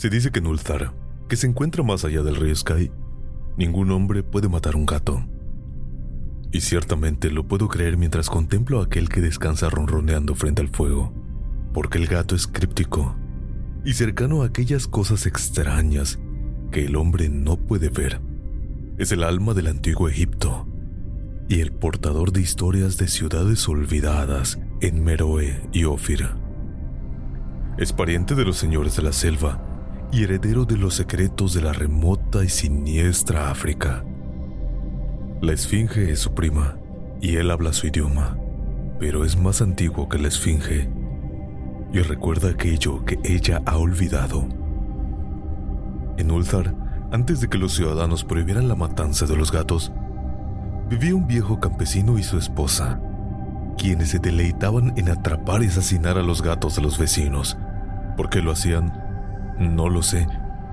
Se dice que en Ulthar, que se encuentra más allá del río Sky, ningún hombre puede matar un gato. Y ciertamente lo puedo creer mientras contemplo a aquel que descansa ronroneando frente al fuego, porque el gato es críptico y cercano a aquellas cosas extrañas que el hombre no puede ver. Es el alma del antiguo Egipto y el portador de historias de ciudades olvidadas en Meroe y Ofir. Es pariente de los señores de la selva y heredero de los secretos de la remota y siniestra África. La esfinge es su prima y él habla su idioma, pero es más antiguo que la esfinge y recuerda aquello que ella ha olvidado. En Ulthar, antes de que los ciudadanos prohibieran la matanza de los gatos, vivía un viejo campesino y su esposa, quienes se deleitaban en atrapar y asesinar a los gatos de los vecinos. ¿Por qué lo hacían? No lo sé,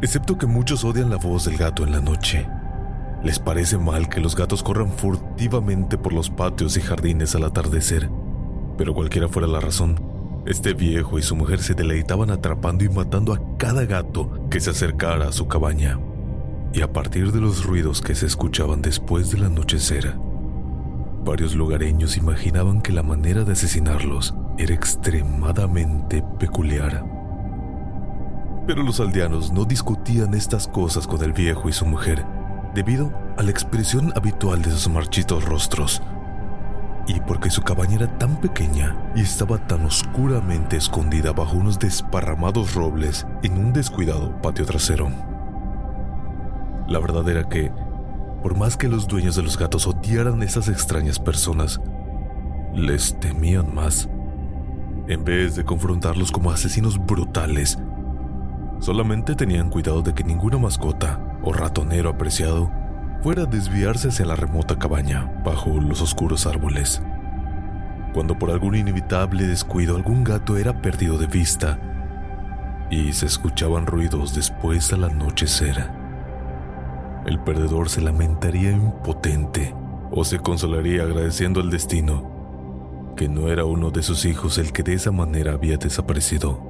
excepto que muchos odian la voz del gato en la noche. Les parece mal que los gatos corran furtivamente por los patios y jardines al atardecer, pero cualquiera fuera la razón, este viejo y su mujer se deleitaban atrapando y matando a cada gato que se acercara a su cabaña. Y a partir de los ruidos que se escuchaban después del anochecer, varios lugareños imaginaban que la manera de asesinarlos era extremadamente peculiar. Pero los aldeanos no discutían estas cosas con el viejo y su mujer, debido a la expresión habitual de sus marchitos rostros, y porque su cabaña era tan pequeña y estaba tan oscuramente escondida bajo unos desparramados robles en un descuidado patio trasero. La verdad era que, por más que los dueños de los gatos odiaran a esas extrañas personas, les temían más. En vez de confrontarlos como asesinos brutales, Solamente tenían cuidado de que ninguna mascota o ratonero apreciado fuera a desviarse hacia la remota cabaña bajo los oscuros árboles. Cuando por algún inevitable descuido algún gato era perdido de vista y se escuchaban ruidos después al anochecer, el perdedor se lamentaría impotente o se consolaría agradeciendo al destino que no era uno de sus hijos el que de esa manera había desaparecido.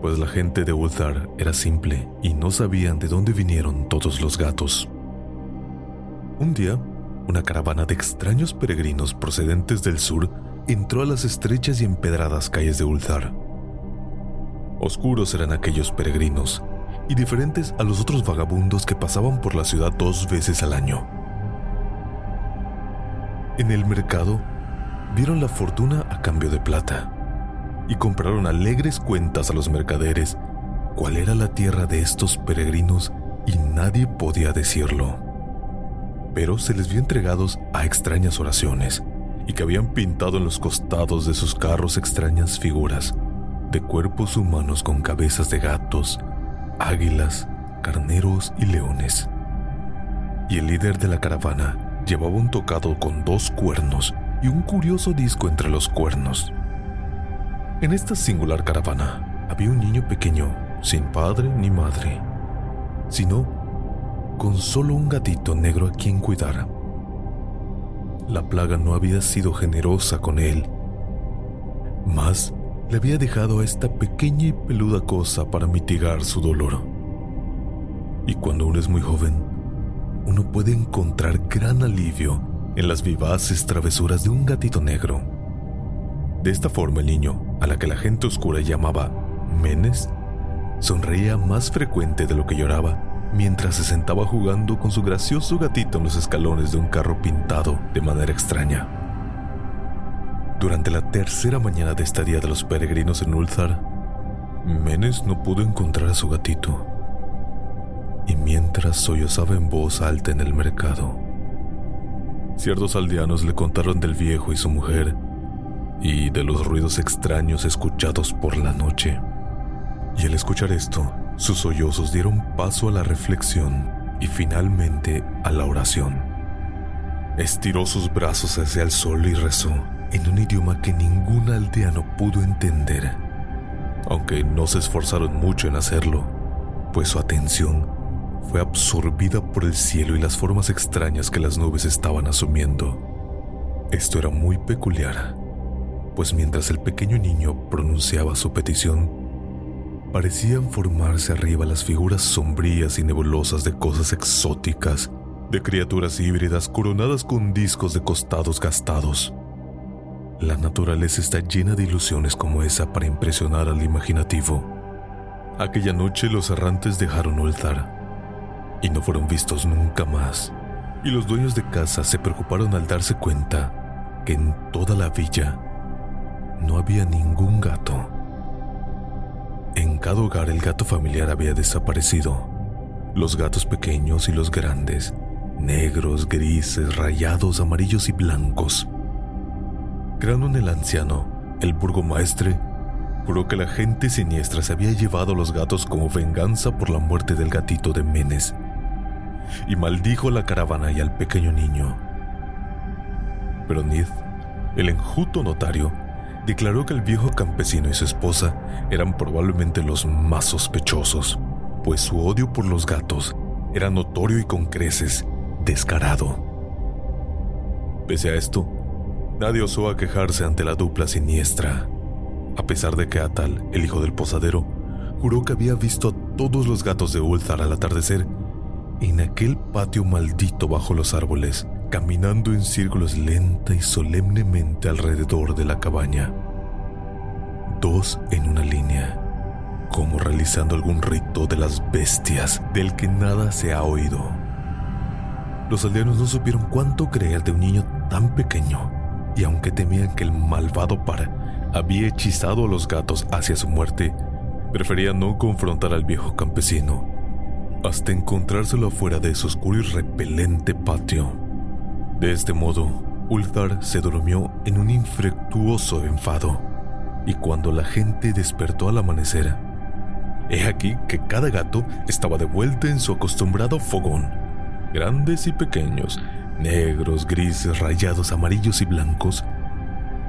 Pues la gente de Ulthar era simple y no sabían de dónde vinieron todos los gatos. Un día, una caravana de extraños peregrinos procedentes del sur entró a las estrechas y empedradas calles de Ulthar. Oscuros eran aquellos peregrinos y diferentes a los otros vagabundos que pasaban por la ciudad dos veces al año. En el mercado, vieron la fortuna a cambio de plata y compraron alegres cuentas a los mercaderes cuál era la tierra de estos peregrinos y nadie podía decirlo. Pero se les vio entregados a extrañas oraciones y que habían pintado en los costados de sus carros extrañas figuras de cuerpos humanos con cabezas de gatos, águilas, carneros y leones. Y el líder de la caravana llevaba un tocado con dos cuernos y un curioso disco entre los cuernos. En esta singular caravana había un niño pequeño, sin padre ni madre, sino con solo un gatito negro a quien cuidar. La plaga no había sido generosa con él, más le había dejado a esta pequeña y peluda cosa para mitigar su dolor. Y cuando uno es muy joven, uno puede encontrar gran alivio en las vivaces travesuras de un gatito negro. De esta forma el niño, a la que la gente oscura llamaba Menes, sonreía más frecuente de lo que lloraba mientras se sentaba jugando con su gracioso gatito en los escalones de un carro pintado de manera extraña. Durante la tercera mañana de estadía de los peregrinos en Ulthar, Menes no pudo encontrar a su gatito. Y mientras sollozaba en voz alta en el mercado, ciertos aldeanos le contaron del viejo y su mujer y de los ruidos extraños escuchados por la noche. Y al escuchar esto, sus sollozos dieron paso a la reflexión y finalmente a la oración. Estiró sus brazos hacia el sol y rezó en un idioma que ningún aldeano pudo entender, aunque no se esforzaron mucho en hacerlo, pues su atención fue absorbida por el cielo y las formas extrañas que las nubes estaban asumiendo. Esto era muy peculiar, pues mientras el pequeño niño pronunciaba su petición, parecían formarse arriba las figuras sombrías y nebulosas de cosas exóticas, de criaturas híbridas coronadas con discos de costados gastados. La naturaleza está llena de ilusiones como esa para impresionar al imaginativo. Aquella noche los errantes dejaron Ulthar y no fueron vistos nunca más, y los dueños de casa se preocuparon al darse cuenta que en toda la villa no había ningún gato. En cada hogar el gato familiar había desaparecido. Los gatos pequeños y los grandes, negros, grises, rayados, amarillos y blancos. Granon el anciano, el burgomaestre, juró que la gente siniestra se había llevado a los gatos como venganza por la muerte del gatito de Menes y maldijo a la caravana y al pequeño niño. Pero Nid, el enjuto notario, declaró que el viejo campesino y su esposa eran probablemente los más sospechosos, pues su odio por los gatos era notorio y con creces descarado. Pese a esto, nadie osó a quejarse ante la dupla siniestra, a pesar de que Atal, el hijo del posadero, juró que había visto a todos los gatos de Ulthar al atardecer en aquel patio maldito bajo los árboles, caminando en círculos lenta y solemnemente alrededor de la cabaña. Dos en una línea, como realizando algún rito de las bestias del que nada se ha oído. Los aldeanos no supieron cuánto creer de un niño tan pequeño, y aunque temían que el malvado par había hechizado a los gatos hacia su muerte, preferían no confrontar al viejo campesino, hasta encontrárselo afuera de su oscuro y repelente patio. De este modo, Ulthar se durmió en un infructuoso enfado, y cuando la gente despertó al amanecer, he aquí que cada gato estaba de vuelta en su acostumbrado fogón, grandes y pequeños, negros, grises, rayados, amarillos y blancos,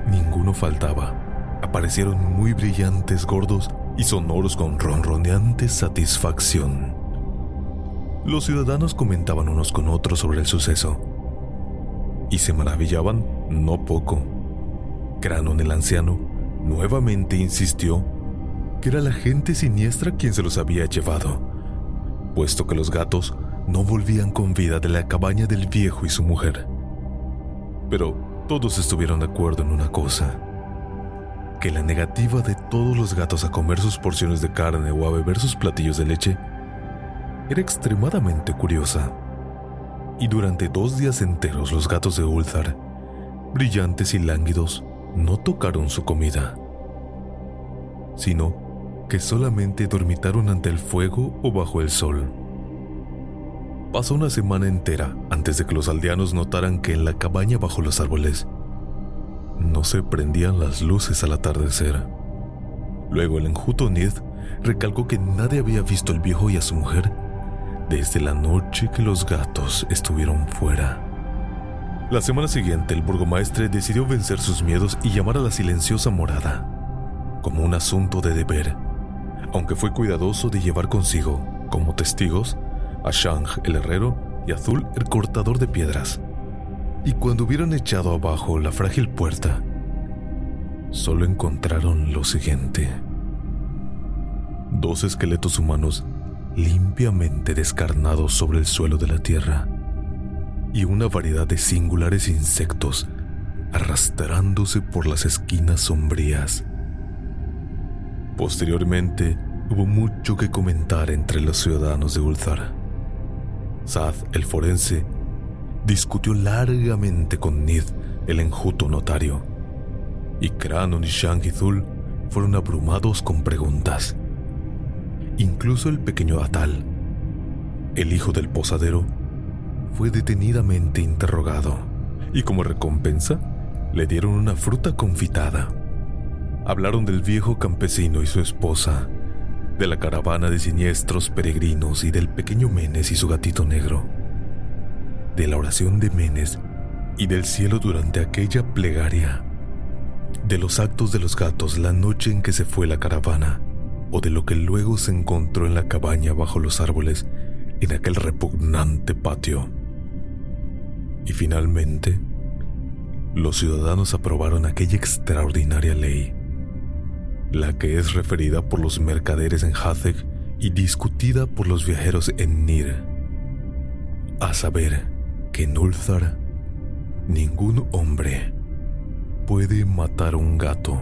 ninguno faltaba. Aparecieron muy brillantes, gordos y sonoros con ronroneante satisfacción. Los ciudadanos comentaban unos con otros sobre el suceso y se maravillaban no poco. Cranon el anciano nuevamente insistió que era la gente siniestra quien se los había llevado, puesto que los gatos no volvían con vida de la cabaña del viejo y su mujer. Pero todos estuvieron de acuerdo en una cosa, que la negativa de todos los gatos a comer sus porciones de carne o a beber sus platillos de leche era extremadamente curiosa y durante dos días enteros los gatos de Ulthar, brillantes y lánguidos, no tocaron su comida, sino que solamente dormitaron ante el fuego o bajo el sol. Pasó una semana entera antes de que los aldeanos notaran que en la cabaña bajo los árboles no se prendían las luces al atardecer. Luego el enjuto Nid recalcó que nadie había visto al viejo y a su mujer desde la noche que los gatos estuvieron fuera. La semana siguiente, el burgomaestre decidió vencer sus miedos y llamar a la silenciosa morada, como un asunto de deber, aunque fue cuidadoso de llevar consigo, como testigos, a Shang el herrero y a Azul el cortador de piedras. Y cuando hubieron echado abajo la frágil puerta, solo encontraron lo siguiente. Dos esqueletos humanos limpiamente descarnados sobre el suelo de la tierra, y una variedad de singulares insectos arrastrándose por las esquinas sombrías. Posteriormente, hubo mucho que comentar entre los ciudadanos de Ulthar. Sad, el forense, discutió largamente con Nid, el enjuto notario, y Kranon y Shangithul fueron abrumados con preguntas. Incluso el pequeño Atal, el hijo del posadero, fue detenidamente interrogado y como recompensa le dieron una fruta confitada. Hablaron del viejo campesino y su esposa, de la caravana de siniestros peregrinos y del pequeño Menes y su gatito negro, de la oración de Menes y del cielo durante aquella plegaria, de los actos de los gatos la noche en que se fue la caravana, o de lo que luego se encontró en la cabaña bajo los árboles en aquel repugnante patio. Y finalmente, los ciudadanos aprobaron aquella extraordinaria ley, la que es referida por los mercaderes en Hatheg y discutida por los viajeros en Nir, a saber que en Ulthar ningún hombre puede matar un gato.